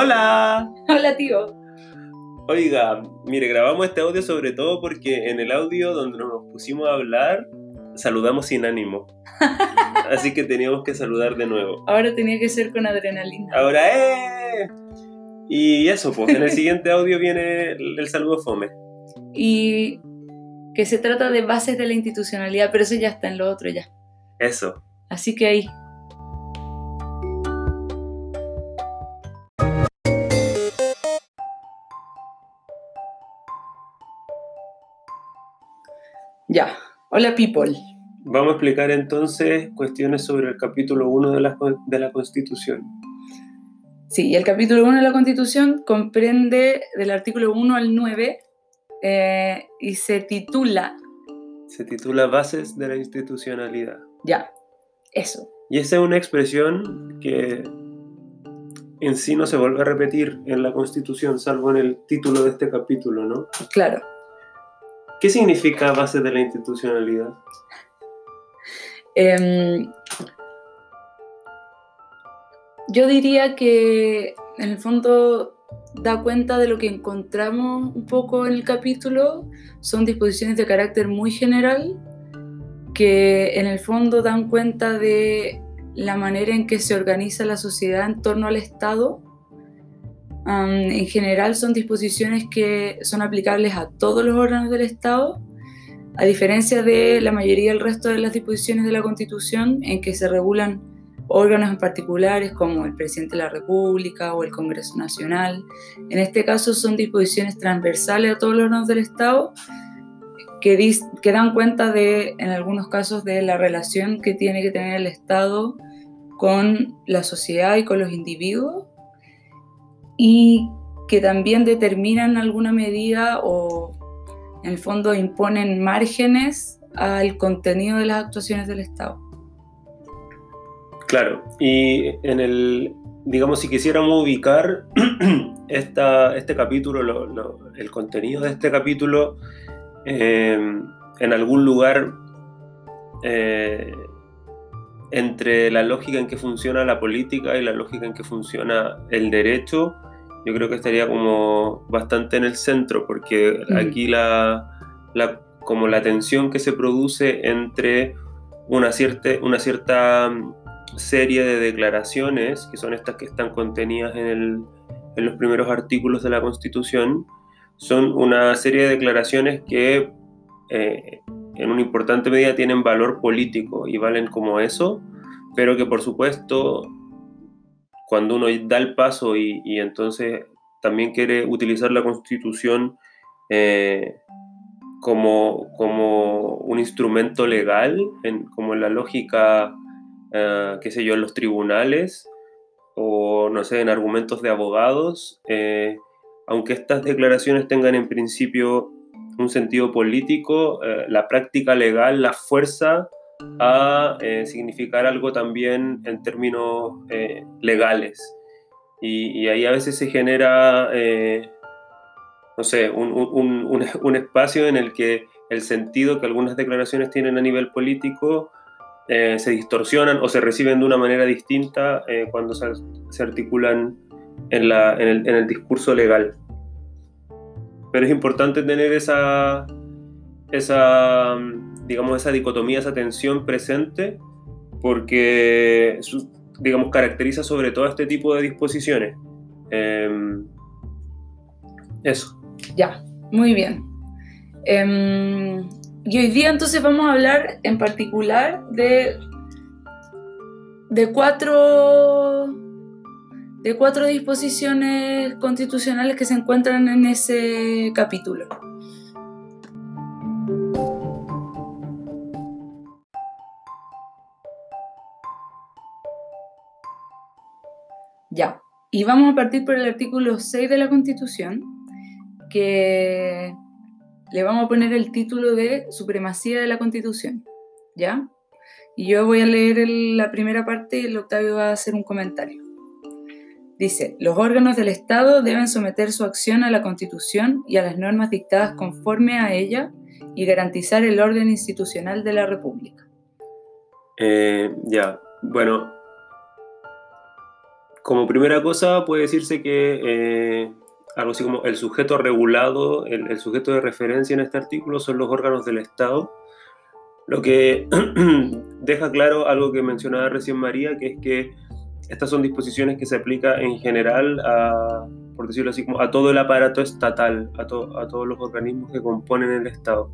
Hola. Hola, tío. Oiga, mire, grabamos este audio sobre todo porque en el audio donde nos pusimos a hablar, saludamos sin ánimo. Así que teníamos que saludar de nuevo. Ahora tenía que ser con adrenalina. Ahora, ¡eh! Y eso, pues en el siguiente audio viene el, el saludo fome. Y que se trata de bases de la institucionalidad, pero eso ya está en lo otro ya. Eso. Así que ahí. Hola, people. Vamos a explicar entonces cuestiones sobre el capítulo 1 de la, de la Constitución. Sí, el capítulo 1 de la Constitución comprende del artículo 1 al 9 eh, y se titula... Se titula Bases de la Institucionalidad. Ya, eso. Y esa es una expresión que en sí no se vuelve a repetir en la Constitución, salvo en el título de este capítulo, ¿no? Claro. ¿Qué significa base de la institucionalidad? Em, yo diría que en el fondo da cuenta de lo que encontramos un poco en el capítulo. Son disposiciones de carácter muy general que en el fondo dan cuenta de la manera en que se organiza la sociedad en torno al Estado. En general son disposiciones que son aplicables a todos los órganos del Estado, a diferencia de la mayoría del resto de las disposiciones de la Constitución en que se regulan órganos en particulares como el presidente de la República o el Congreso Nacional. En este caso son disposiciones transversales a todos los órganos del Estado que, que dan cuenta de, en algunos casos, de la relación que tiene que tener el Estado con la sociedad y con los individuos y que también determinan alguna medida o en el fondo imponen márgenes al contenido de las actuaciones del Estado. Claro, y en el, digamos, si quisiéramos ubicar esta, este capítulo, el contenido de este capítulo eh, en algún lugar eh, entre la lógica en que funciona la política y la lógica en que funciona el derecho, yo creo que estaría como bastante en el centro, porque aquí la, la, como la tensión que se produce entre una cierta, una cierta serie de declaraciones, que son estas que están contenidas en, el, en los primeros artículos de la Constitución, son una serie de declaraciones que eh, en una importante medida tienen valor político y valen como eso, pero que por supuesto cuando uno da el paso y, entonces también quiere utilizar la constitución eh, como, como, un instrumento legal, como en la lógica, uh, qué sé yo, en los tribunales o no sé, en argumentos de abogados, eh, aunque estas declaraciones tengan en principio un sentido político, eh, la práctica legal, la fuerza a eh, significar algo también en términos eh, legales. Y, ahí a veces se genera, eh, no sé, un, un, un, un, espacio en el que el sentido que algunas declaraciones tienen a nivel político se distorsionan o se reciben de una manera distinta cuando se, se articulan en, la, en, el, en el discurso legal. Pero es importante tener esa, esa digamos, esa dicotomía, esa tensión presente, porque, digamos, caracteriza sobre todo este tipo de disposiciones. Eh, eso. Ya, muy bien. Eh, y hoy día entonces vamos a hablar en particular de, de cuatro de cuatro disposiciones constitucionales que se encuentran en ese capítulo. Ya, y vamos a partir por el artículo 6 de la Constitución, que le vamos a poner el título de Supremacía de la Constitución, ¿ya? Y yo voy a leer la primera parte y el Octavio va a hacer un comentario. Dice, los órganos del Estado deben someter su acción a la Constitución y a las normas dictadas conforme a ella y garantizar el orden institucional de la República. Eh, ya, bueno, como primera cosa puede decirse que eh, algo así como el sujeto regulado, el, sujeto de referencia en este artículo son los órganos del Estado, lo que deja claro algo que mencionaba recién María, que es que estas son disposiciones que se aplican en general a, por decirlo así, como a todo el aparato estatal, a, a todos los organismos que componen el Estado.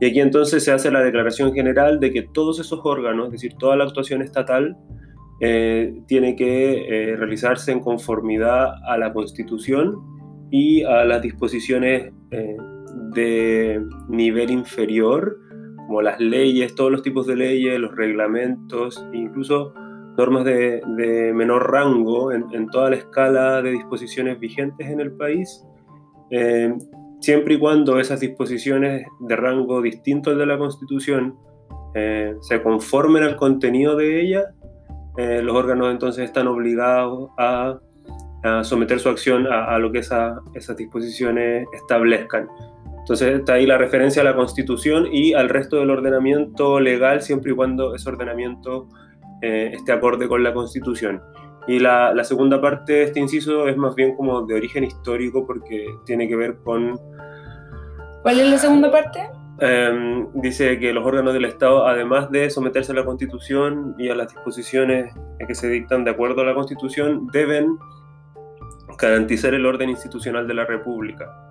Y aquí entonces se hace la declaración general de que todos esos órganos, es decir, toda la actuación estatal, eh, tiene que eh, realizarse en conformidad a la Constitución y a las disposiciones eh, de nivel inferior, como las leyes, todos los tipos de leyes, los reglamentos, incluso normas de, menor rango en, toda la escala de disposiciones vigentes en el país, siempre y cuando esas disposiciones de rango distinto al de la Constitución se conformen al contenido de ella, eh, los órganos entonces están obligados a, someter su acción a, lo que esas disposiciones establezcan. Entonces está ahí la referencia a la Constitución y al resto del ordenamiento legal, siempre y cuando ese ordenamiento eh, esté acorde con la Constitución. Y la, la, segunda parte de este inciso es más bien como de origen histórico porque tiene que ver con... ¿Cuál es la segunda parte? Em, dice que los órganos del Estado, además de someterse a la Constitución y a las disposiciones que se dictan de acuerdo a la Constitución, deben garantizar el orden institucional de la República.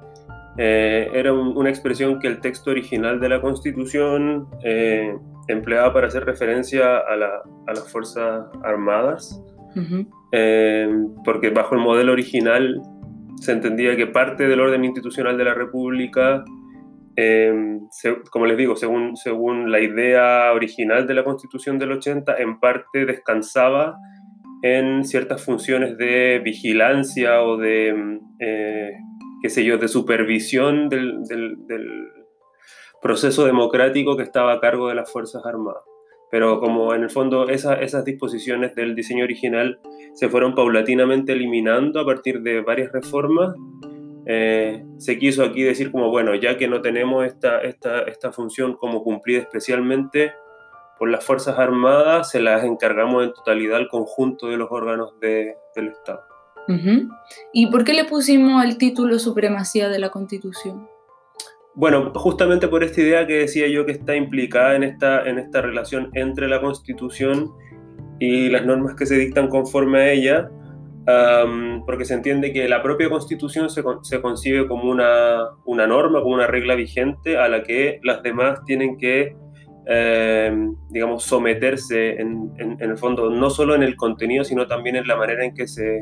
Eh, era una expresión que el texto original de la Constitución eh, empleaba para hacer referencia a, las Fuerzas Armadas, eh, porque bajo el modelo original se entendía que parte del orden institucional de la República, como les digo, según, según la idea original de la Constitución del 80, en parte descansaba en ciertas funciones de vigilancia o de qué sé yo, de supervisión del, proceso democrático que estaba a cargo de las Fuerzas Armadas. Pero como en el fondo esas disposiciones del diseño original se fueron paulatinamente eliminando a partir de varias reformas, eh, se quiso aquí decir como, bueno, ya que no tenemos esta, esta, esta función como cumplida especialmente por las Fuerzas Armadas, se las encargamos en totalidad al conjunto de los órganos de, del Estado. ¿Y por qué le pusimos el título Supremacía de la Constitución? Bueno, justamente por esta idea que decía yo que está implicada en esta, en esta relación entre la Constitución y las normas que se dictan conforme a ella, porque se entiende que la propia Constitución se, se concibe como una, una, norma, como una regla vigente a la que las demás tienen que, em, digamos, someterse en, en, en, el fondo, no solo en el contenido, sino también en la manera en que se,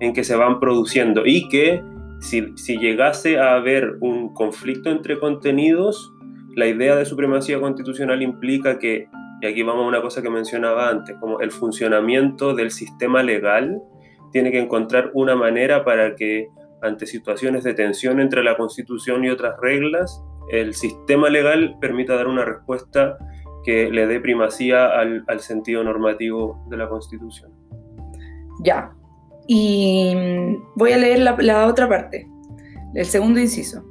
en que se van produciendo. Y que si, si llegase a haber un conflicto entre contenidos, la idea de supremacía constitucional implica que, y aquí vamos a una cosa que mencionaba antes, como el funcionamiento del sistema legal tiene que encontrar una manera para que ante situaciones de tensión entre la Constitución y otras reglas, el sistema legal permita dar una respuesta que le dé primacía al, al sentido normativo de la Constitución. Ya, y voy a leer la, otra parte, el segundo inciso.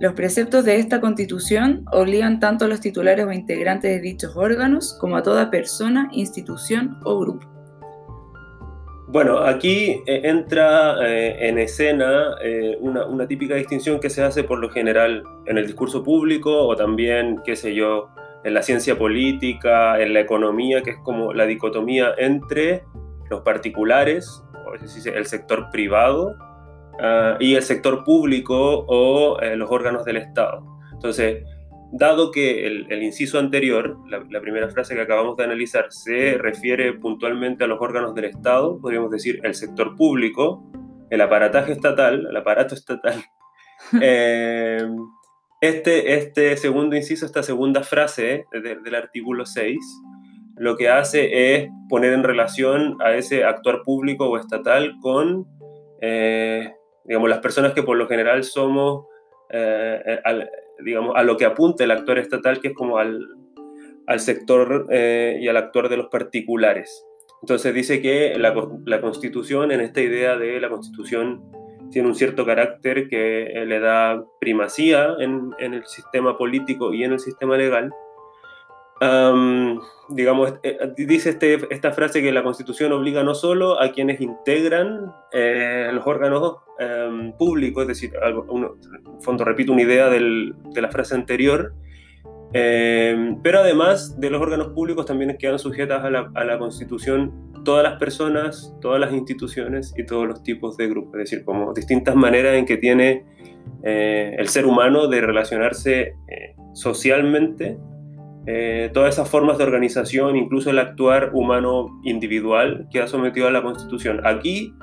Los preceptos de esta constitución obligan tanto a los titulares o integrantes de dichos órganos como a toda persona, institución o grupo. Bueno, aquí eh, entra eh, en escena eh, una, típica distinción que se hace por lo general en el discurso público o también, qué sé yo, en la ciencia política, en la economía, que es como la dicotomía entre los particulares el sector privado ah, y el sector público o los órganos del Estado. Entonces, dado que el, inciso anterior, la, primera frase que acabamos de analizar, se refiere puntualmente a los órganos del Estado, podríamos decir el sector público, el aparataje estatal, el aparato estatal. Eh, este, este segundo inciso, esta segunda frase del artículo 6, lo que hace es poner en relación a ese actuar público o estatal con, eh, digamos, las personas que por lo general somos, eh, digamos, a lo que apunta el actor estatal, que es como al, al sector eh, y al actor de los particulares. Entonces dice que la, la, Constitución, en esta idea de la Constitución, tiene un cierto carácter que le da primacía en, en el sistema político y en el sistema legal, digamos, eh, dice este, esta frase que la Constitución obliga no solo a quienes integran eh, los órganos em, públicos, es decir, en fondo repito una idea de la frase anterior, em, pero además de los órganos públicos también quedan sujetas a la, a la, Constitución todas las personas, todas las instituciones y todos los tipos de grupos, es decir, como distintas maneras en que tiene eh, el ser humano de relacionarse socialmente eh, todas esas formas de organización, incluso el actuar humano individual que ha sometido a la Constitución. Aquí,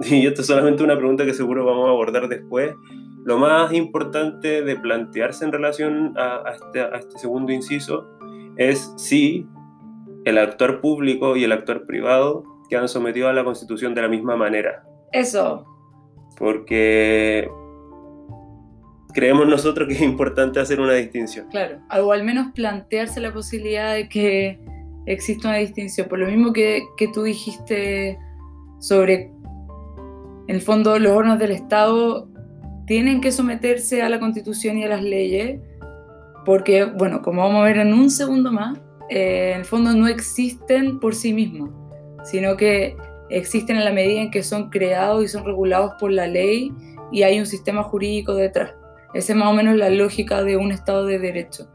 y esto es solamente una pregunta que seguro vamos a abordar después, lo más importante de plantearse en relación a, este, a este segundo inciso es si el actor público y el actor privado quedan sometidos a la Constitución de la misma manera. Eso. Porque creemos nosotros que es importante hacer una distinción. Claro, o al menos plantearse la posibilidad de que exista una distinción. Por lo mismo que, que tú dijiste sobre, en el fondo, los órganos del Estado tienen que someterse a la Constitución y a las leyes, porque, bueno, como vamos a ver en un segundo más, eh, en el fondo no existen por sí mismos, sino que existen en la medida en que son creados y son regulados por la ley y hay un sistema jurídico detrás. Esa es más o menos la lógica de un Estado de Derecho.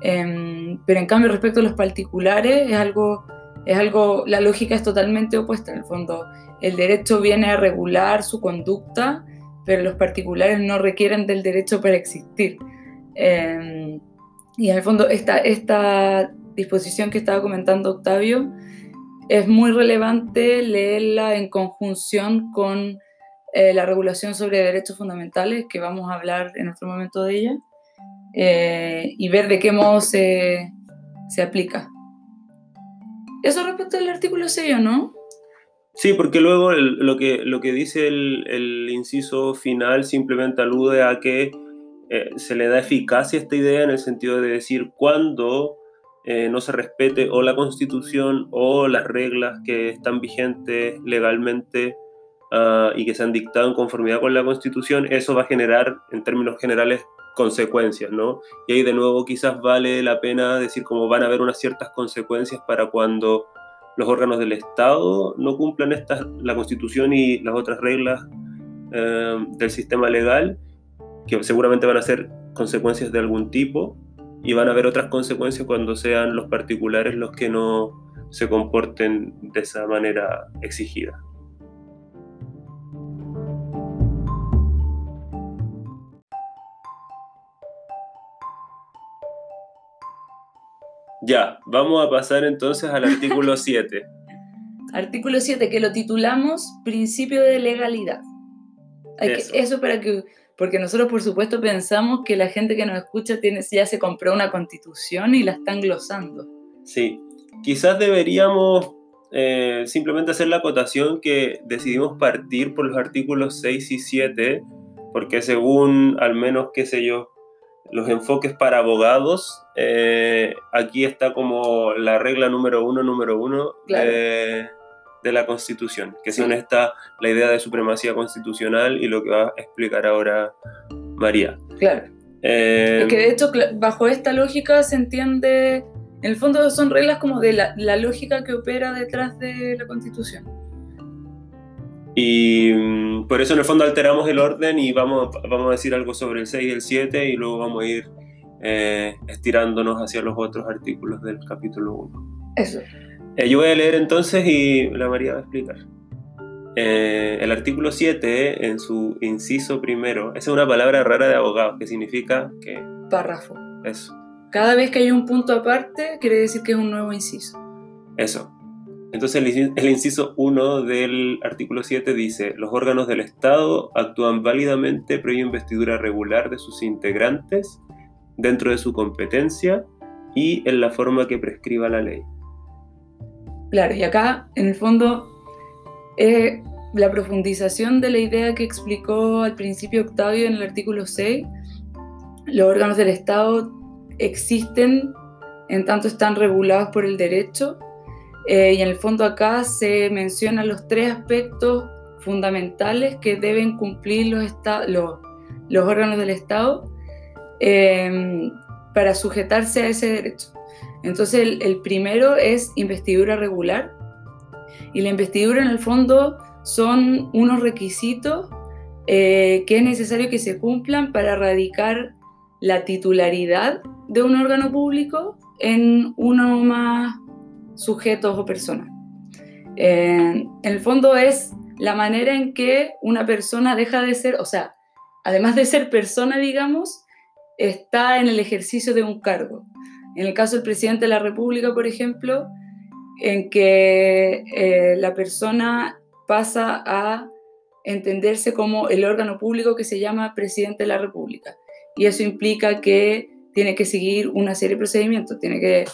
Em, pero en cambio, respecto a los particulares, es algo, es algo, la lógica es totalmente opuesta. En el fondo, el derecho viene a regular su conducta, pero los particulares no requieren del derecho para existir. Em, y en el fondo, esta, esta disposición que estaba comentando Octavio es muy relevante leerla en conjunción con eh, la regulación sobre derechos fundamentales, que vamos a hablar en otro momento de ella, eh, y ver de qué modo se, se aplica. Eso respecto al artículo 6, ¿no? Sí, porque luego lo, que, lo que dice el, inciso final simplemente alude a que eh, se le da eficacia a esta idea en el sentido de decir cuando no se respete o la constitución o las reglas que están vigentes legalmente Ah, y que se han dictado en conformidad con la Constitución, eso va a generar, en términos generales, consecuencias, ¿no? Y ahí de nuevo quizás vale la pena decir cómo van a haber unas ciertas consecuencias para cuando los órganos del Estado no cumplan estas, la Constitución y las otras reglas eh, del sistema legal, que seguramente van a ser consecuencias de algún tipo, y van a haber otras consecuencias cuando sean los particulares los que no se comporten de esa manera exigida. Ya, vamos a pasar entonces al artículo 7. artículo 7, que lo titulamos Principio de Legalidad. eso. para que, porque nosotros por supuesto pensamos que la gente que nos escucha tiene, ya se compró una constitución y la están glosando. Sí, quizás deberíamos eh, simplemente hacer la acotación que decidimos partir por los artículos 6 y 7, porque según al menos, qué sé yo, los enfoques para abogados, eh, aquí está como la regla número uno, número uno de, la Constitución, que sí. está la idea de supremacía constitucional y lo que va a explicar ahora María. Claro. Eh, es que de hecho, bajo esta lógica se entiende, en el fondo son reglas como de la, la lógica que opera detrás de la Constitución. Y mm, por eso en el fondo alteramos el orden y vamos, vamos a decir algo sobre el 6 y el 7 y luego vamos a ir eh, estirándonos hacia los otros artículos del capítulo 1. Eso. Eh, yo voy a leer entonces y la María va a explicar. Eh, el artículo 7, en su inciso primero, esa es una palabra rara de abogado que significa que... Párrafo. Eso. Cada vez que hay un punto aparte, quiere decir que es un nuevo inciso. Eso. Entonces el, inciso 1 del artículo 7 dice, los órganos del Estado actúan válidamente previa investidura regular de sus integrantes dentro de su competencia y en la forma que prescriba la ley. Claro, y acá en el fondo es la profundización de la idea que explicó al principio Octavio en el artículo 6. Los órganos del Estado existen en tanto están regulados por el derecho eh, y en el fondo acá se mencionan los tres aspectos fundamentales que deben cumplir los, los, los órganos del Estado em, para sujetarse a ese derecho. Entonces el, primero es investidura regular y la investidura en el fondo son unos requisitos eh, que es necesario que se cumplan para erradicar la titularidad de un órgano público en uno más sujetos o personas. en el fondo es la manera en que una persona deja de ser, o sea, además de ser persona, digamos, está en el ejercicio de un cargo. En el caso del presidente de la República, por ejemplo, en que eh, la persona pasa a entenderse como el órgano público que se llama presidente de la República. Y eso implica que tiene que seguir una serie de procedimientos, tiene que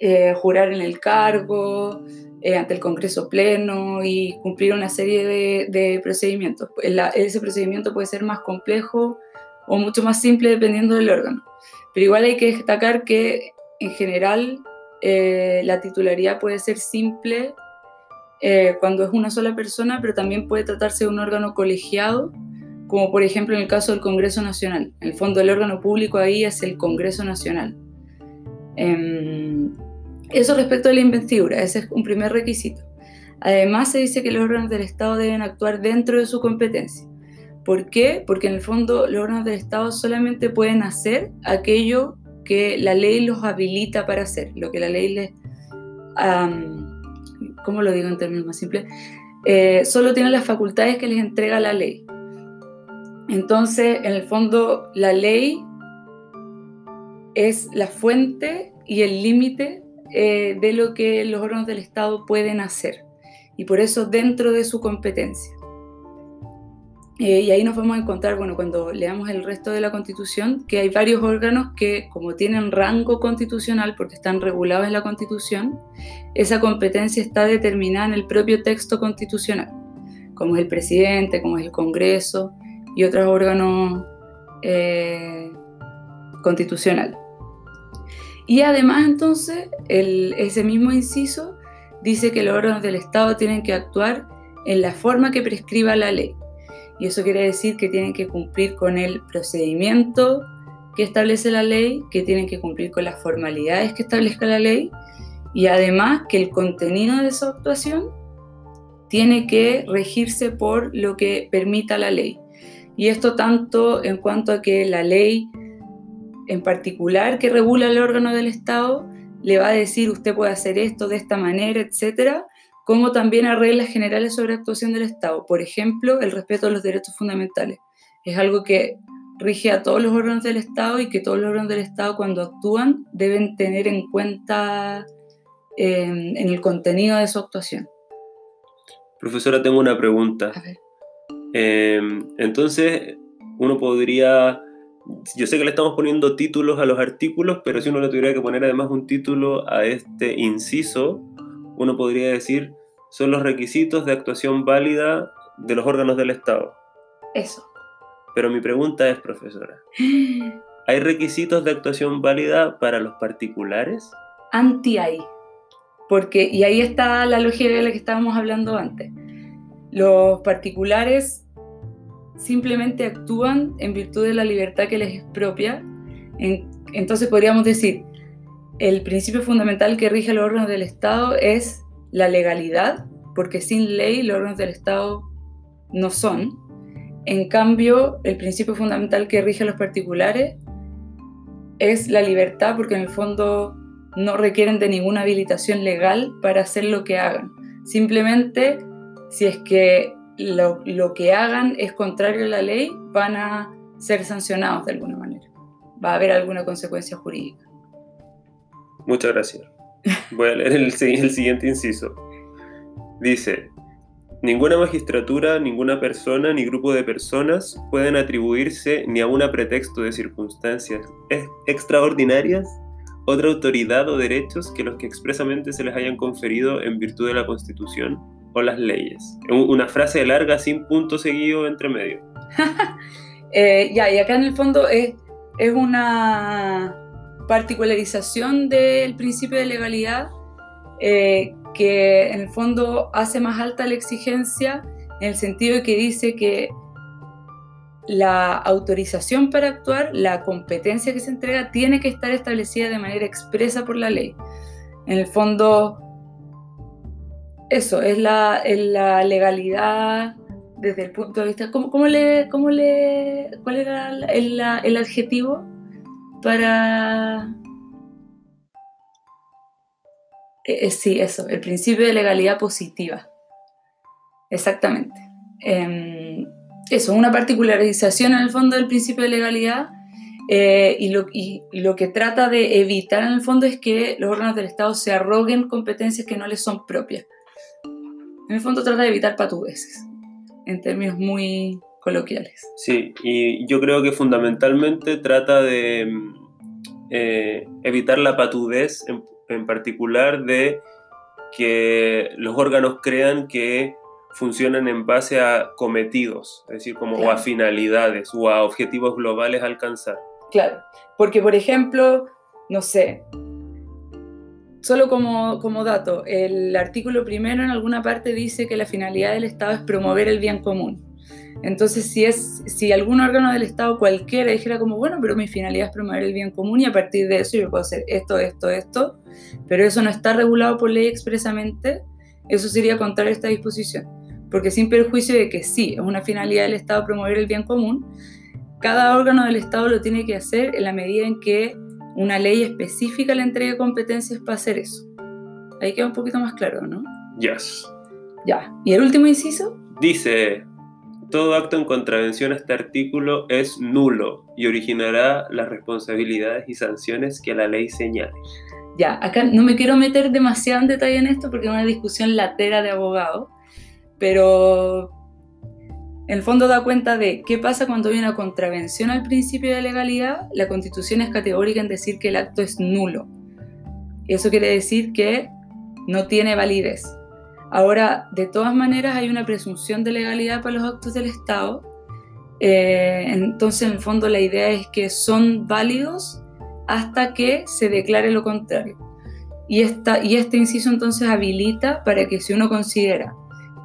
eh, jurar en el cargo, eh, ante el Congreso Pleno y cumplir una serie de, procedimientos. ese procedimiento puede ser más complejo o mucho más simple dependiendo del órgano. Pero igual hay que destacar que en general eh, la titularidad puede ser simple cuando es una sola persona, pero también puede tratarse de un órgano colegiado como por ejemplo en el caso del Congreso Nacional. En el fondo el órgano público ahí es el Congreso Nacional. Em, eso respecto a la investidura, ese es un primer requisito. Además se dice que los órganos del Estado deben actuar dentro de su competencia. ¿Por qué? Porque en el fondo los órganos del Estado solamente pueden hacer aquello que la ley los habilita para hacer, lo que la ley les... ¿Cómo lo digo en términos más simples? Eh, solo tienen las facultades que les entrega la ley. Entonces, en el fondo, la ley es la fuente y el límite eh, de lo que los órganos del Estado pueden hacer. Y por eso dentro de su competencia. Eh, y ahí nos vamos a encontrar, bueno, cuando leamos el resto de la Constitución, que hay varios órganos que, como tienen rango constitucional, porque están regulados en la Constitución, esa competencia está determinada en el propio texto constitucional, como es el presidente, como es el Congreso, y otros órganos eh, constitucionales. Y además entonces ese mismo inciso dice que los órganos del Estado tienen que actuar en la forma que prescriba la ley. Y eso quiere decir que tienen que cumplir con el procedimiento que establece la ley, que tienen que cumplir con las formalidades que establezca la ley y además que el contenido de su actuación tiene que regirse por lo que permita la ley. Y esto tanto en cuanto a que la ley en particular que regula el órgano del Estado le va a decir usted puede hacer esto de esta manera, etcétera, como también a reglas generales sobre actuación del Estado. Por ejemplo, el respeto a los derechos fundamentales. Es algo que rige a todos los órganos del Estado y que todos los órganos del Estado cuando actúan deben tener en cuenta eh, en el contenido de su actuación. Profesora, tengo una pregunta. A ver. Em, entonces, uno podría, yo sé que le estamos poniendo títulos a los artículos, pero si uno le tuviera que poner además un título a este inciso, uno podría decir, son los requisitos de actuación válida de los órganos del Estado. Eso. Pero mi pregunta es, profesora, ¿hay requisitos de actuación válida para los particulares? Anti hay. Porque, y ahí está la lógica de la que estábamos hablando antes. Los particulares simplemente actúan en virtud de la libertad que les es propia. entonces podríamos decir, el principio fundamental que rige los órganos del Estado es la legalidad, porque sin ley los órganos del Estado no son. En cambio, el principio fundamental que rige a los particulares es la libertad, porque en el fondo no requieren de ninguna habilitación legal para hacer lo que hagan. Simplemente si es que lo, que hagan es contrario a la ley, van a ser sancionados de alguna manera. Va a haber alguna consecuencia jurídica. Muchas gracias. Voy a leer el, el siguiente inciso. Dice, Ninguna magistratura, ninguna persona ni grupo de personas pueden atribuirse ni a un pretexto de circunstancias extraordinarias otra autoridad o derechos que los que expresamente se les hayan conferido en virtud de la Constitución o las leyes. Una frase larga sin punto seguido entre medio. Eh, ya, y acá en el fondo es, es una particularización del principio de legalidad eh, que en el fondo hace más alta la exigencia en el sentido de que dice que la autorización para actuar, la competencia que se entrega, tiene que estar establecida de manera expresa por la ley. En el fondo, eso es la, legalidad desde el punto de vista. ¿Cómo, le, cómo le, ¿Cuál era el, adjetivo para.? Eh, eh, sí, eso, el principio de legalidad positiva. Exactamente. Em, eso, una particularización en el fondo del principio de legalidad eh, y, lo, y, lo, que trata de evitar en el fondo es que los órganos del Estado se arroguen competencias que no les son propias. En el fondo trata de evitar patudeces, en términos muy coloquiales. Sí, y yo creo que fundamentalmente trata de eh, evitar la patudez, en, en particular de que los órganos crean que funcionan en base a cometidos, es decir, como a finalidades o a objetivos globales a alcanzar. Claro, porque por ejemplo, no sé, solo como, dato, el artículo primero en alguna parte dice que la finalidad del Estado es promover el bien común. Entonces, si, si algún órgano del Estado cualquiera dijera como, bueno, pero mi finalidad es promover el bien común y a partir de eso yo puedo hacer esto, esto, esto, pero eso no está regulado por ley expresamente, eso sería contrario a esta disposición porque sin perjuicio de que sí, es una finalidad del Estado promover el bien común, cada órgano del Estado lo tiene que hacer en la medida en que una ley específica le entregue competencias para hacer eso. Ahí queda un poquito más claro, ¿no? Yes. Ya. ¿Y el último inciso? Dice, todo acto en contravención a este artículo es nulo y originará las responsabilidades y sanciones que la ley señale. Ya, acá no me quiero meter demasiado en detalle en esto porque es una discusión latera de abogados, pero en el fondo da cuenta de qué pasa cuando hay una contravención al principio de legalidad. La constitución es categórica en decir que el acto es nulo. Eso quiere decir que no tiene validez. Ahora, de todas maneras, hay una presunción de legalidad para los actos del Estado. Eh, entonces, en el fondo, la idea es que son válidos hasta que se declare lo contrario. Y, esta, y este inciso entonces habilita para que si uno considera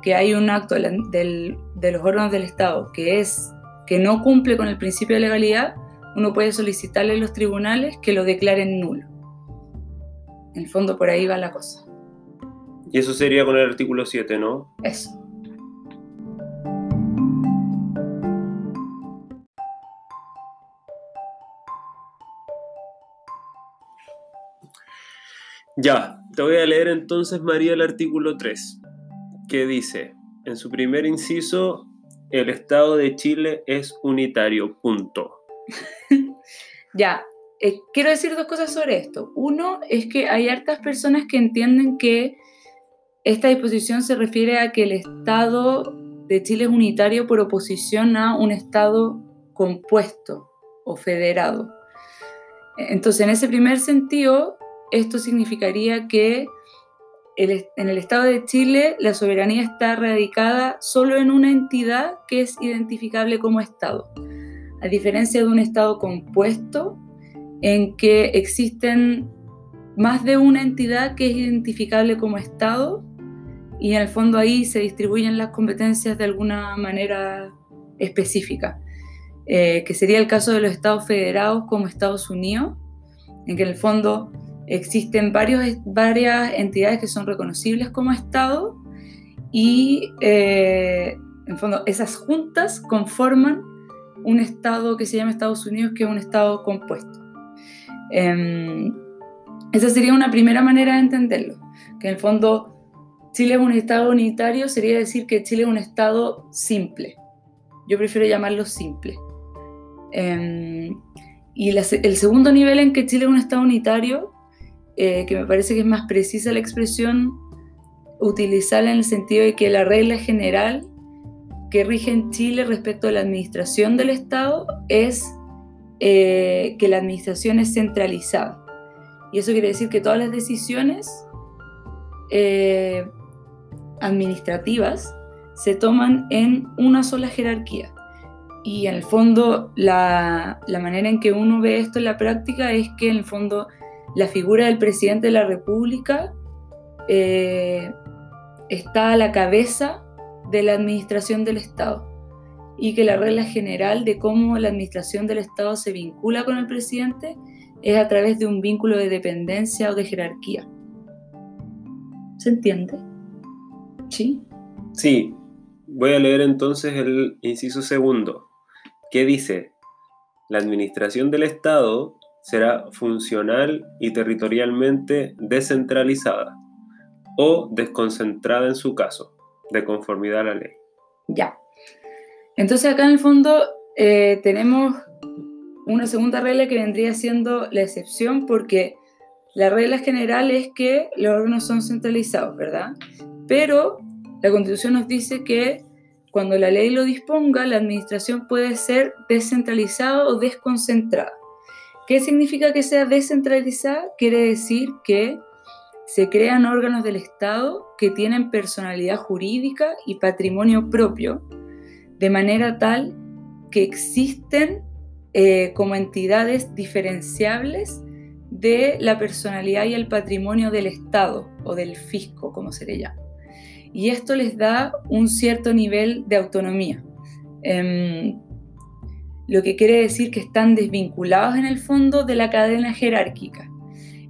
que hay un acto de los órganos del Estado que es que no cumple con el principio de legalidad, uno puede solicitarle a los tribunales que lo declaren nulo. En el fondo por ahí va la cosa. Y eso sería con el artículo 7, ¿no? Eso. Ya, te voy a leer entonces, María, el artículo 3 que dice, en su primer inciso, el Estado de Chile es unitario, punto. ya, eh, quiero decir dos cosas sobre esto. Uno es que hay hartas personas que entienden que esta disposición se refiere a que el Estado de Chile es unitario por oposición a un Estado compuesto o federado. Entonces, en ese primer sentido, esto significaría que en el Estado de Chile la soberanía está radicada solo en una entidad que es identificable como Estado, a diferencia de un Estado compuesto en que existen más de una entidad que es identificable como Estado y en el fondo ahí se distribuyen las competencias de alguna manera específica, eh, que sería el caso de los Estados federados como Estados Unidos, en que en el fondo Existen varias entidades que son reconocibles como Estado y, eh, en fondo, esas juntas conforman un Estado que se llama Estados Unidos, que es un Estado compuesto. Em, esa sería una primera manera de entenderlo, que en el fondo Chile es un Estado unitario, sería decir que Chile es un Estado simple. Yo prefiero llamarlo simple. Em, y el segundo nivel en que Chile es un Estado unitario eh, que me parece que es más precisa la expresión, utilizarla en el sentido de que la regla general que rige en Chile respecto a la administración del Estado es eh, que la administración es centralizada. Y eso quiere decir que todas las decisiones eh, administrativas se toman en una sola jerarquía. Y en el fondo, la, la manera en que uno ve esto en la práctica es que en el fondo la figura del presidente de la República eh, está a la cabeza de la administración del Estado. y que la regla general de cómo la administración del Estado se vincula con el presidente es a través de un vínculo de dependencia o de jerarquía. ¿Se entiende? ¿Sí? Sí. Voy a leer entonces el inciso segundo, que dice, la administración del Estado será funcional y territorialmente descentralizada o desconcentrada en su caso, de conformidad a la ley. Ya. Entonces acá en el fondo eh, tenemos una segunda regla que vendría siendo la excepción porque la regla general es que los órganos son centralizados, ¿verdad? Pero la Constitución nos dice que cuando la ley lo disponga, la administración puede ser descentralizada o desconcentrada. ¿Qué significa que sea descentralizada? Quiere decir que se crean órganos del Estado que tienen personalidad jurídica y patrimonio propio, de manera tal que existen eh, como entidades diferenciables de la personalidad y el patrimonio del Estado o del fisco, como se le llama. Y esto les da un cierto nivel de autonomía. Em, lo que quiere decir que están desvinculados en el fondo de la cadena jerárquica.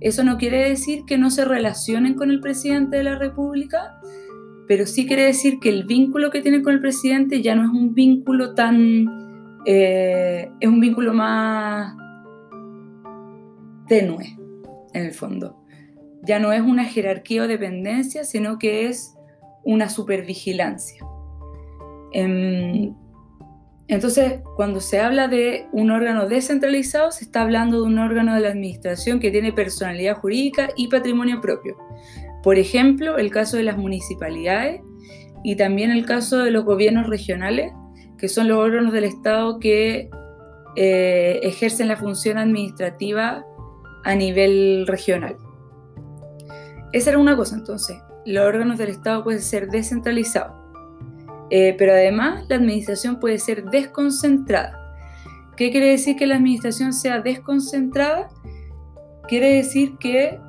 Eso no quiere decir que no se relacionen con el presidente de la República, pero sí quiere decir que el vínculo que tienen con el presidente ya no es un vínculo tan... Eh, es un vínculo más tenue, en el fondo. Ya no es una jerarquía o dependencia, sino que es una supervigilancia. Em, entonces, cuando se habla de un órgano descentralizado, se está hablando de un órgano de la administración que tiene personalidad jurídica y patrimonio propio. Por ejemplo, el caso de las municipalidades y también el caso de los gobiernos regionales, que son los órganos del Estado que eh, ejercen la función administrativa a nivel regional. Esa era una cosa entonces. Los órganos del Estado pueden ser descentralizados, eh, pero además la administración puede ser desconcentrada. ¿Qué quiere decir que la administración sea desconcentrada? Quiere decir que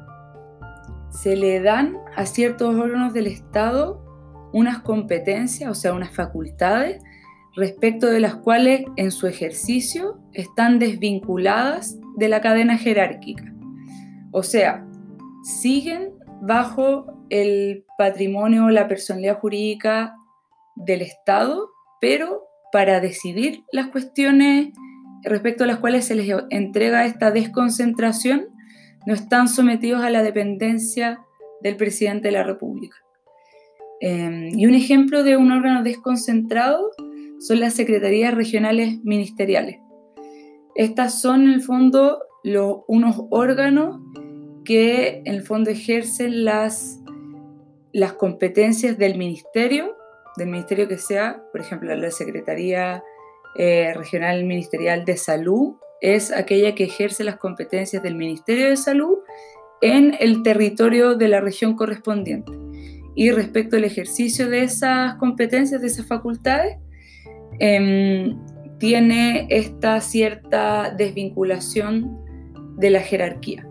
se le dan a ciertos órganos del Estado unas competencias, o sea, unas facultades, respecto de las cuales en su ejercicio están desvinculadas de la cadena jerárquica. O sea, siguen bajo el patrimonio la personalidad jurídica del Estado, pero para decidir las cuestiones respecto a las cuales se les entrega esta desconcentración, no están sometidos a la dependencia del presidente de la República. Em, y un ejemplo de un órgano desconcentrado son las secretarías regionales ministeriales. Estas son en el fondo unos órganos que en el fondo ejercen las, las competencias del ministerio, del ministerio que sea, por ejemplo, la Secretaría eh, Regional Ministerial de Salud es aquella que ejerce las competencias del Ministerio de Salud en el territorio de la región correspondiente. Y respecto al ejercicio de esas competencias, de esas facultades, em, tiene esta cierta desvinculación de la jerarquía.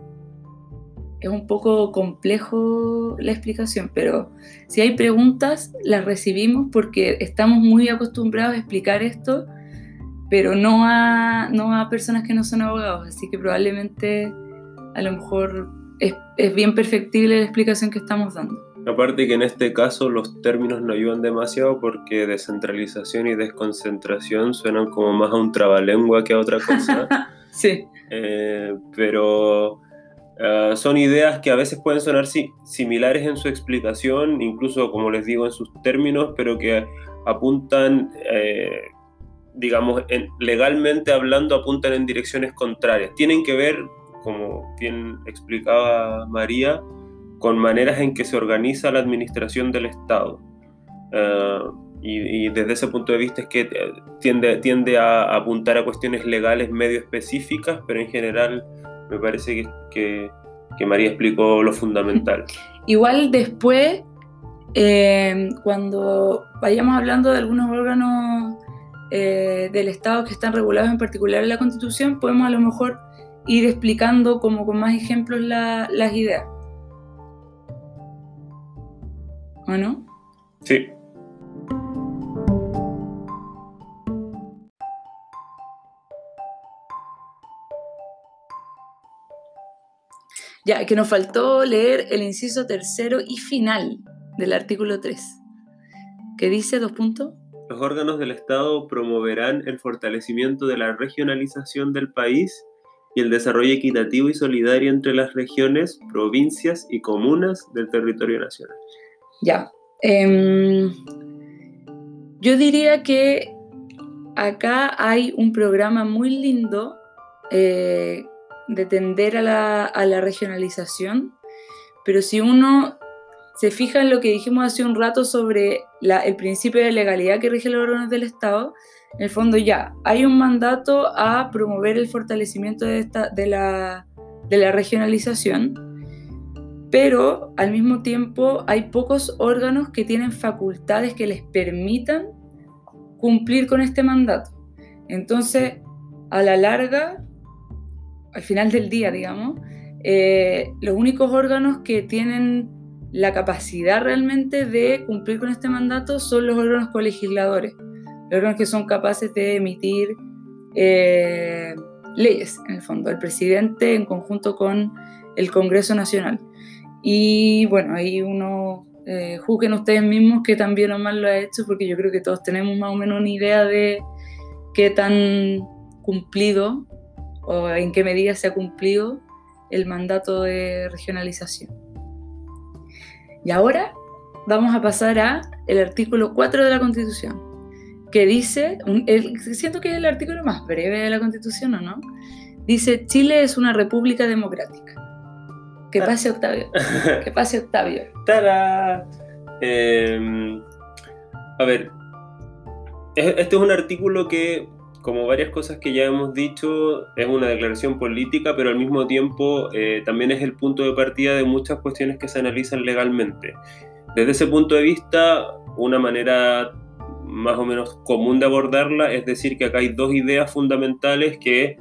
Es un poco complejo la explicación, pero si hay preguntas, las recibimos porque estamos muy acostumbrados a explicar esto pero no a, no a personas que no son abogados, así que probablemente a lo mejor es, es bien perfectible la explicación que estamos dando. Aparte que en este caso los términos no ayudan demasiado porque descentralización y desconcentración suenan como más a un trabalengua que a otra cosa. sí. Eh, pero uh, son ideas que a veces pueden sonar sí, similares en su explicación, incluso como les digo en sus términos, pero que apuntan eh, digamos, legalmente hablando, apuntan en direcciones contrarias. Tienen que ver, como bien explicaba María, con maneras en que se organiza la administración del Estado. Eh, y, desde ese punto de vista es que eh, tiende, tiende a, apuntar a cuestiones legales medio específicas, pero en general me parece que, que, María explicó lo fundamental. Igual después, eh, cuando vayamos hablando de algunos órganos eh, del Estado que están regulados en particular en la Constitución, podemos a lo mejor ir explicando como con más ejemplos las ideas. ¿O no? Sí. Ya, que nos faltó leer el inciso tercero y final del artículo 3, que dice dos puntos. Los órganos del Estado promoverán el fortalecimiento de la regionalización del país y el desarrollo equitativo y solidario entre las regiones, provincias y comunas del territorio nacional. Ya. Em, yo diría que acá hay un programa muy lindo eh, de tender a la, regionalización, pero si uno se fija en lo que dijimos hace un rato sobre el principio de legalidad que rige los órganos del Estado, en el fondo ya hay un mandato a promover el fortalecimiento de, esta, de, la, de la regionalización, pero al mismo tiempo hay pocos órganos que tienen facultades que les permitan cumplir con este mandato. Entonces, a la larga, al final del día, digamos, eh, los únicos órganos que tienen la capacidad realmente de cumplir con este mandato son los órganos colegisladores, los órganos que son capaces de emitir eh, leyes, en el fondo, el presidente en conjunto con el Congreso Nacional. Y bueno, ahí uno eh, juzguen ustedes mismos que tan bien o mal lo ha hecho, porque yo creo que todos tenemos más o menos una idea de qué tan cumplido o en qué medida se ha cumplido el mandato de regionalización. Y ahora vamos a pasar a el artículo 4 de la Constitución, que dice, siento que es el artículo más breve de la Constitución, ¿o no? Dice, Chile es una república democrática. Que ah. pase Octavio. Que pase Octavio. ¡Tara! Em, a ver, este es un artículo que como varias cosas que ya hemos dicho, es una declaración política, pero al mismo tiempo eh, también es el punto de partida de muchas cuestiones que se analizan legalmente. Desde ese punto de vista, una manera más o menos común de abordarla es decir que acá hay dos ideas fundamentales que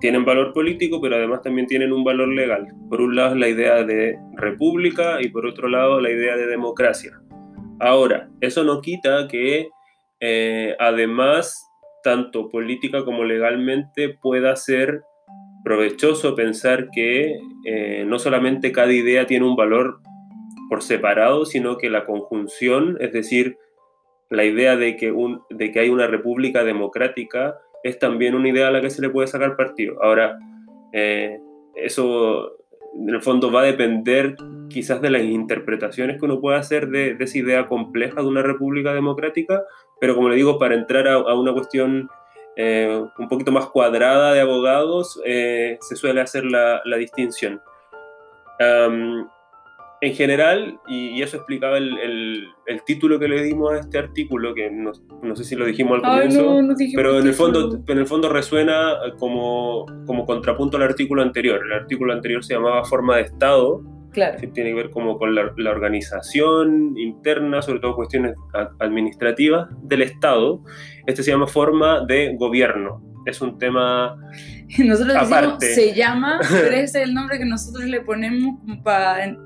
tienen valor político, pero además también tienen un valor legal. Por un lado la idea de república y por otro lado la idea de democracia. Ahora, eso no quita que eh, además tanto política como legalmente pueda ser provechoso pensar que eh, no solamente cada idea tiene un valor por separado, sino que la conjunción, es decir, la idea de que, un, de que hay una república democrática, es también una idea a la que se le puede sacar partido. Ahora, eh, eso en el fondo va a depender quizás de las interpretaciones que uno pueda hacer de, esa idea compleja de una república democrática, pero como le digo, para entrar a, una cuestión eh, un poquito más cuadrada de abogados, eh, se suele hacer la, distinción en general, y, eso explicaba el, título que le dimos a este artículo, que no, sé si lo dijimos al comienzo, pero en el, fondo, en el fondo resuena como, como contrapunto al artículo anterior. El artículo anterior se llamaba forma de Estado, claro. que tiene que ver como con la, organización interna, sobre todo cuestiones administrativas del Estado. Este se llama forma de gobierno. Es un tema nosotros decimos se llama, pero ese es el nombre que nosotros le ponemos para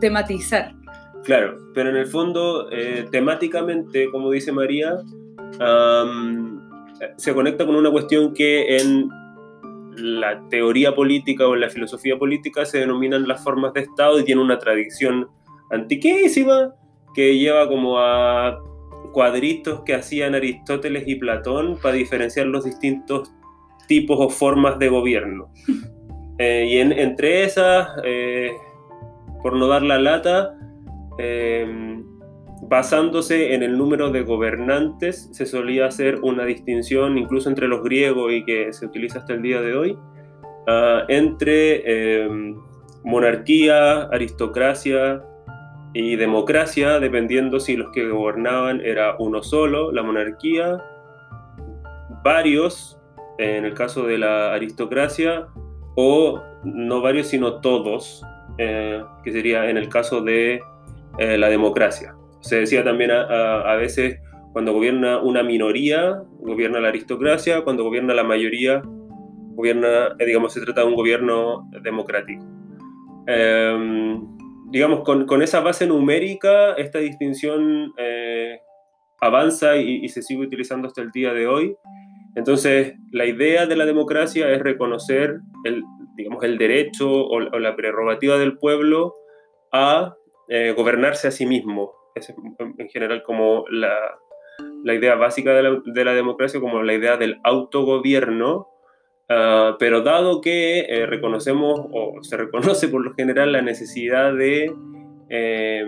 tematizar. Claro, pero en el fondo, eh, temáticamente, como dice María, se conecta con una cuestión que en la teoría política o en la filosofía política se denominan las formas de Estado y tiene una tradición antiquísima que lleva como a cuadritos que hacían Aristóteles y Platón para diferenciar los distintos tipos o formas de gobierno. Eh, y entre esas eh, por no dar la lata, eh, basándose en el número de gobernantes, se solía hacer una distinción incluso entre los griegos y que se utiliza hasta el día de hoy, ah, entre eh, monarquía, aristocracia y democracia, dependiendo si los que gobernaban era uno solo, la monarquía, varios, en el caso de la aristocracia, o no varios, sino todos, eh, que sería en el caso de eh, la democracia. Se decía también a, veces cuando gobierna una minoría, gobierna la aristocracia, cuando gobierna la mayoría, gobierna, eh, digamos, se trata de un gobierno democrático. Em, digamos, con, con, esa base numérica, esta distinción avanza y, y, se sigue utilizando hasta el día de hoy. Entonces, la idea de la democracia es reconocer el, digamos, el derecho o, la prerrogativa del pueblo a eh, gobernarse a sí mismo. Es en general como la, la idea básica de la, de la, democracia, como la idea del autogobierno, uh, pero dado que eh, reconocemos o se reconoce por lo general la necesidad de eh,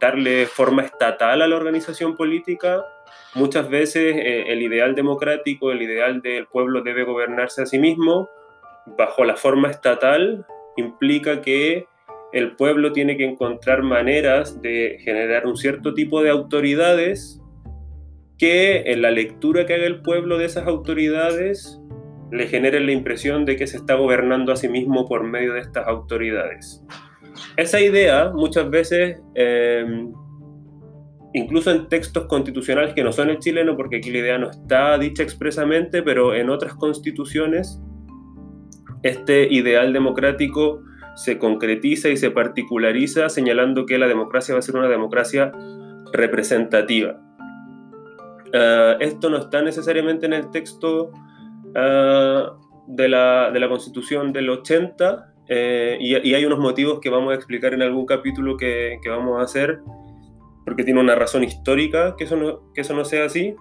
darle forma estatal a la organización política, muchas veces eh, el ideal democrático, el ideal del pueblo debe gobernarse a sí mismo, bajo la forma estatal, implica que el pueblo tiene que encontrar maneras de generar un cierto tipo de autoridades que en la lectura que haga el pueblo de esas autoridades le genere la impresión de que se está gobernando a sí mismo por medio de estas autoridades. Esa idea muchas veces, em, incluso en textos constitucionales que no son el chileno, porque aquí la idea no está dicha expresamente, pero en otras constituciones, este ideal democrático se concretiza y se particulariza señalando que la democracia va a ser una democracia representativa. Ah, esto no está necesariamente en el texto ah, de, la, de, la, Constitución del 80 eh, y, hay unos motivos que vamos a explicar en algún capítulo que, que vamos a hacer porque tiene una razón histórica que eso no, que eso no sea así.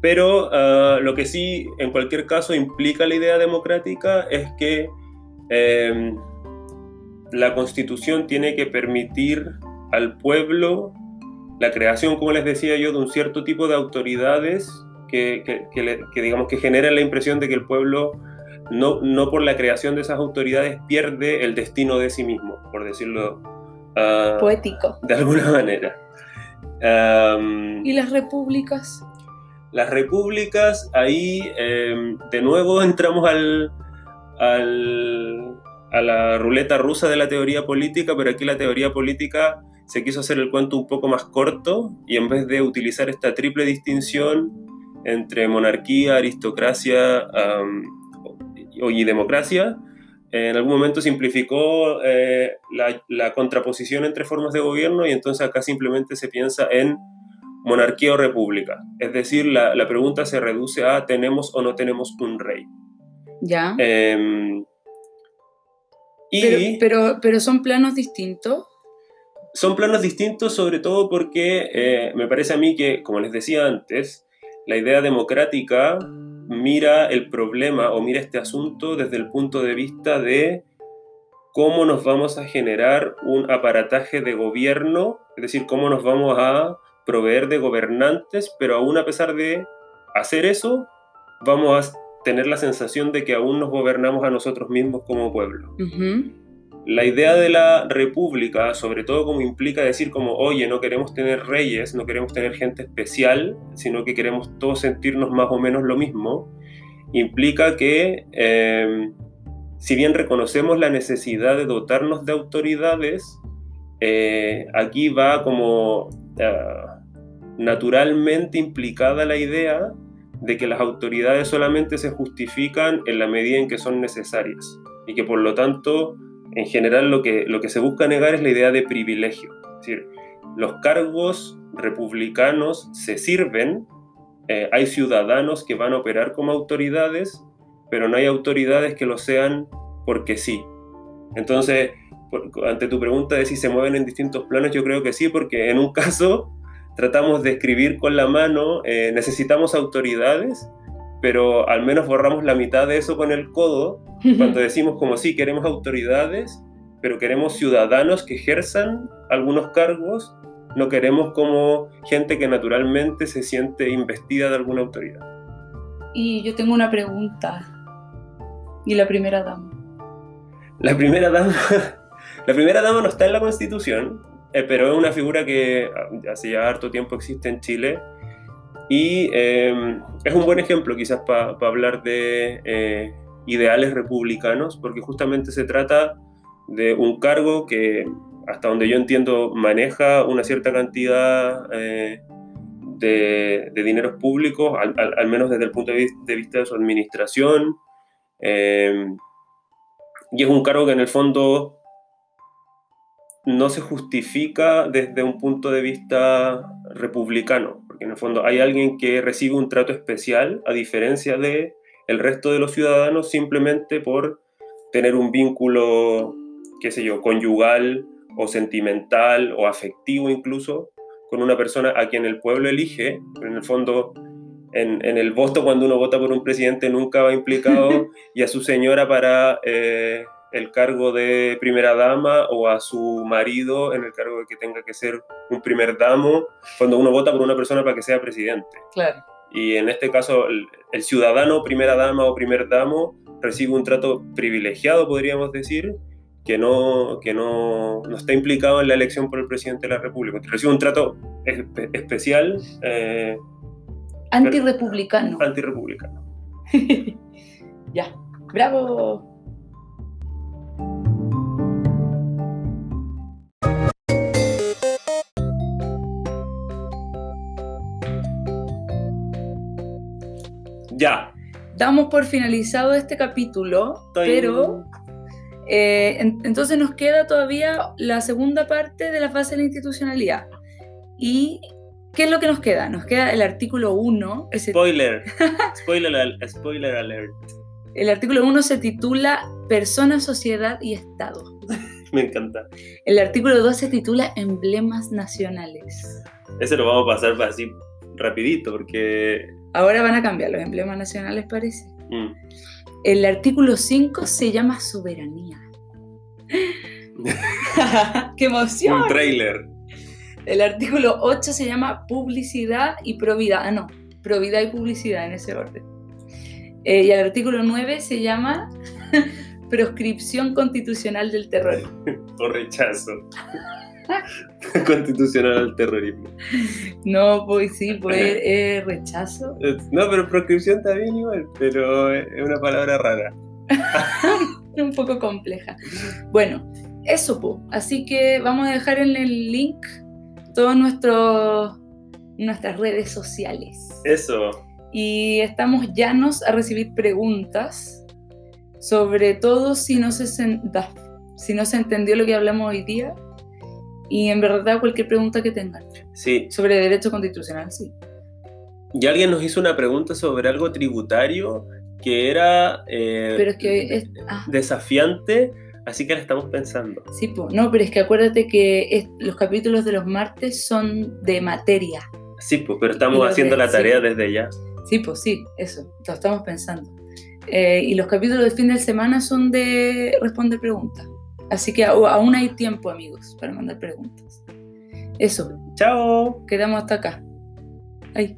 Pero uh, lo que sí, en cualquier caso, implica la idea democrática es que eh, la constitución tiene que permitir al pueblo la creación, como les decía yo, de un cierto tipo de autoridades que, que, que, digamos que generan la impresión de que el pueblo no, no, por la creación de esas autoridades pierde el destino de sí mismo, por decirlo uh, poético. De alguna manera. Um, ¿Y las repúblicas? Las repúblicas, ahí eh, de nuevo entramos al, a la ruleta rusa de la teoría política, pero aquí la teoría política se quiso hacer el cuento un poco más corto y en vez de utilizar esta triple distinción entre monarquía, aristocracia y democracia, en algún momento simplificó eh, la, contraposición entre formas de gobierno y entonces acá simplemente se piensa en monarquía o república. Es decir, la pregunta se reduce a ¿tenemos o no tenemos un rey? Ya. Eh, y pero, pero, pero son planos distintos son planos distintos sobre todo porque eh, me parece a mí que, como les decía antes, la idea democrática mira el problema o mira este asunto desde el punto de vista de cómo nos vamos a generar un aparataje de gobierno, es decir, cómo nos vamos a proveer de gobernantes, pero aún a pesar de hacer eso, vamos a tener la sensación de que aún nos gobernamos a nosotros mismos como pueblo. Ujú. La idea de la república, sobre todo como implica decir como, oye, no queremos tener reyes, no queremos tener gente especial, sino que queremos todos sentirnos más o menos lo mismo, implica que eh, si bien reconocemos la necesidad de dotarnos de autoridades, eh, aquí va como uh, naturalmente implicada la idea de que las autoridades solamente se justifican en la medida en que son necesarias y que por lo tanto en general lo que, lo que se busca negar es la idea de privilegio. Es decir, los cargos republicanos se sirven, eh, hay ciudadanos que van a operar como autoridades, pero no hay autoridades que lo sean porque sí. Entonces, ante tu pregunta de si se mueven en distintos planos, yo creo que sí, porque en un caso tratamos de escribir con la mano, eh, necesitamos autoridades, pero al menos borramos la mitad de eso con el codo cuando decimos como sí, queremos autoridades, pero queremos ciudadanos que ejerzan algunos cargos, no queremos como gente que naturalmente se siente investida de alguna autoridad. Y yo tengo una pregunta. ¿Y la primera dama? La primera dama, la primera dama no está en la Constitución, eh, pero es una figura que hace ya harto tiempo existe en Chile y eh, es un buen ejemplo quizás para pa hablar de eh, ideales republicanos, porque justamente se trata de un cargo que, hasta donde yo entiendo, maneja una cierta cantidad eh, de, de, dineros públicos, al, al, al, menos desde el punto de vista de su administración. Eh, y es un cargo que en el fondo no se justifica desde un punto de vista republicano, porque en el fondo hay alguien que recibe un trato especial a diferencia de el resto de los ciudadanos simplemente por tener un vínculo, qué sé yo, conyugal o sentimental o afectivo incluso con una persona a quien el pueblo elige, pero en el fondo en, el voto cuando uno vota por un presidente nunca va implicado y a su señora para eh, el cargo de primera dama o a su marido en el cargo de que tenga que ser un primer damo cuando uno vota por una persona para que sea presidente. Claro. Y en este caso el, el ciudadano primera dama o primer damo recibe un trato privilegiado, podríamos decir, que no, que no, no, está implicado en la elección por el presidente de la República. Recibe un trato especial. Eh, antirrepublicano. Antirrepublicano. ya, bravo. Damos por finalizado este capítulo, pero eh, entonces nos queda todavía la segunda parte de la fase de la institucionalidad. ¿Y qué es lo que nos queda? Nos queda el artículo 1. Spoiler. spoiler. Spoiler alert. El artículo 1 se titula Persona, Sociedad y Estado. Me encanta. El artículo 2 se titula Emblemas Nacionales. Ese lo vamos a pasar así rapidito porque... Ahora van a cambiar los emblemas nacionales, parece. Mm. El artículo 5 se llama soberanía. ¡Qué emoción! Un trailer. El artículo 8 se llama publicidad y probidad. Ah, no, probidad y publicidad en ese orden. Eh, y el artículo 9 se llama proscripción constitucional del terror. o rechazo. constitucional al terrorismo. No, pues sí, pues es rechazo. No, pero proscripción está bien igual, pero es una palabra rara. un poco compleja. Bueno, eso, pues. Así que vamos a dejar en el link todas nuestras redes sociales. Eso. Y estamos llanos a recibir preguntas, sobre todo si no se, si no se entendió lo que hablamos hoy día y en verdad cualquier pregunta que tengan. Sí. Sobre derecho constitucional, sí. Y alguien nos hizo una pregunta sobre algo tributario que era eh, pero es que ah. desafiante, así que la estamos pensando. Sí, pues, no, pero es que acuérdate que los capítulos de los martes son de materia. Sí, pues, pero estamos haciendo la tarea desde ya. Sí, pues sí, eso, lo estamos pensando. Eh, y los capítulos de fin de semana son de responder preguntas. Así que aún hay tiempo, amigos, para mandar preguntas. Eso. Chao. Quedamos hasta acá. Ay.